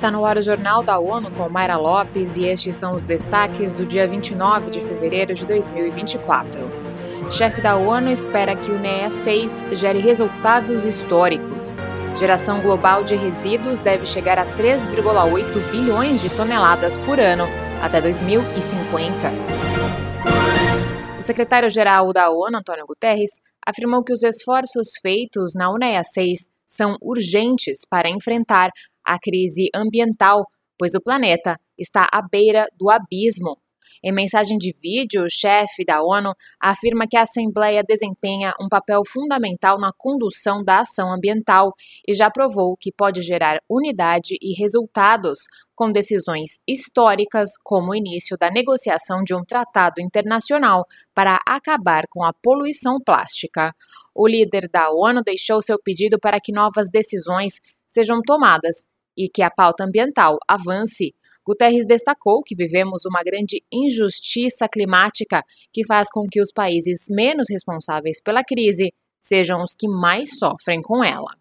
está no ar o Jornal da ONU com Mayra Lopes e estes são os destaques do dia 29 de fevereiro de 2024. Chefe da ONU espera que o NEA 6 gere resultados históricos. Geração global de resíduos deve chegar a 3,8 bilhões de toneladas por ano até 2050. O secretário-geral da ONU, Antônio Guterres, afirmou que os esforços feitos na UNEA 6 são urgentes para enfrentar a crise ambiental, pois o planeta está à beira do abismo. Em mensagem de vídeo, o chefe da ONU afirma que a Assembleia desempenha um papel fundamental na condução da ação ambiental e já provou que pode gerar unidade e resultados com decisões históricas, como o início da negociação de um tratado internacional para acabar com a poluição plástica. O líder da ONU deixou seu pedido para que novas decisões sejam tomadas e que a pauta ambiental avance. Guterres destacou que vivemos uma grande injustiça climática que faz com que os países menos responsáveis pela crise sejam os que mais sofrem com ela.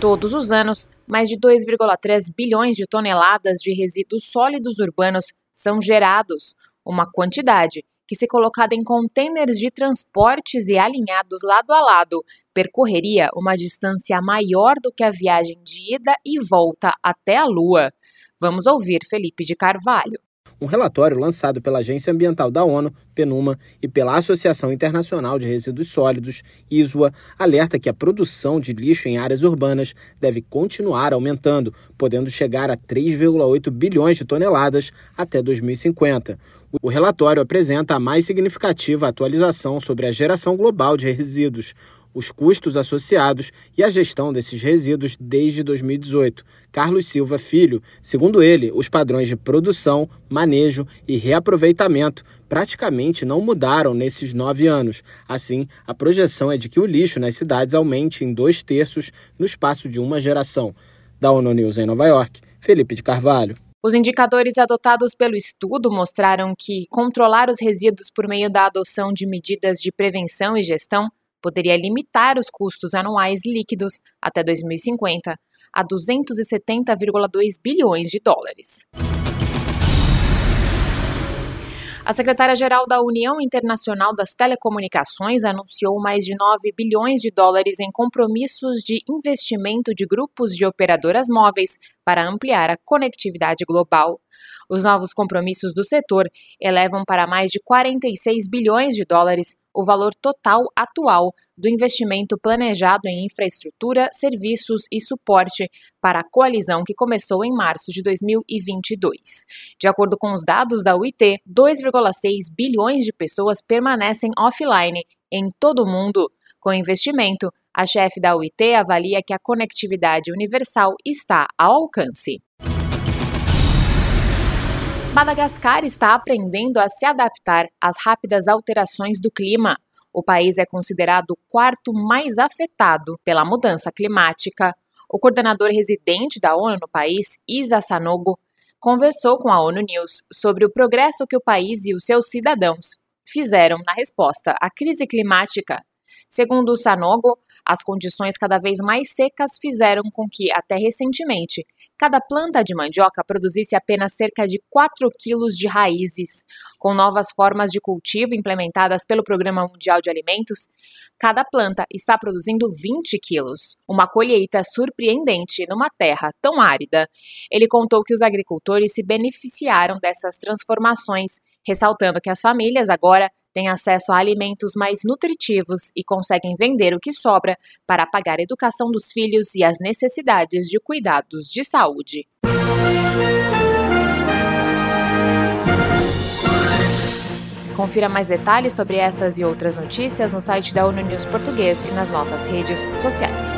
Todos os anos, mais de 2,3 bilhões de toneladas de resíduos sólidos urbanos são gerados, uma quantidade que, se colocada em contêineres de transportes e alinhados lado a lado, percorreria uma distância maior do que a viagem de ida e volta até a Lua. Vamos ouvir Felipe de Carvalho. Um relatório lançado pela Agência Ambiental da ONU, PNUMA, e pela Associação Internacional de Resíduos Sólidos, ISWA, alerta que a produção de lixo em áreas urbanas deve continuar aumentando, podendo chegar a 3,8 bilhões de toneladas até 2050. O relatório apresenta a mais significativa atualização sobre a geração global de resíduos, os custos associados e a gestão desses resíduos desde 2018. Carlos Silva Filho, segundo ele, os padrões de produção, manejo e reaproveitamento praticamente não mudaram nesses nove anos. Assim, a projeção é de que o lixo nas cidades aumente em dois terços no espaço de uma geração. Da ONU News em Nova York, Felipe de Carvalho. Os indicadores adotados pelo estudo mostraram que controlar os resíduos por meio da adoção de medidas de prevenção e gestão poderia limitar os custos anuais líquidos até 2050 a 270,2 bilhões de dólares. A secretária-geral da União Internacional das Telecomunicações anunciou mais de 9 bilhões de dólares em compromissos de investimento de grupos de operadoras móveis para ampliar a conectividade global. Os novos compromissos do setor elevam para mais de 46 bilhões de dólares o valor total atual do investimento planejado em infraestrutura, serviços e suporte para a coalizão que começou em março de 2022. De acordo com os dados da UIT, 2,6 bilhões de pessoas permanecem offline em todo o mundo. Com investimento, a chefe da UIT avalia que a conectividade universal está ao alcance. Madagascar está aprendendo a se adaptar às rápidas alterações do clima. O país é considerado o quarto mais afetado pela mudança climática. O coordenador residente da ONU no país, Isa Sanogo, conversou com a ONU News sobre o progresso que o país e os seus cidadãos fizeram na resposta à crise climática. Segundo Sanogo, as condições cada vez mais secas fizeram com que, até recentemente, cada planta de mandioca produzisse apenas cerca de 4 quilos de raízes. Com novas formas de cultivo implementadas pelo Programa Mundial de Alimentos, cada planta está produzindo 20 quilos, uma colheita surpreendente numa terra tão árida. Ele contou que os agricultores se beneficiaram dessas transformações, ressaltando que as famílias agora têm acesso a alimentos mais nutritivos e conseguem vender o que sobra para pagar a educação dos filhos e as necessidades de cuidados de saúde. Confira mais detalhes sobre essas e outras notícias no site da ONU News Português e nas nossas redes sociais.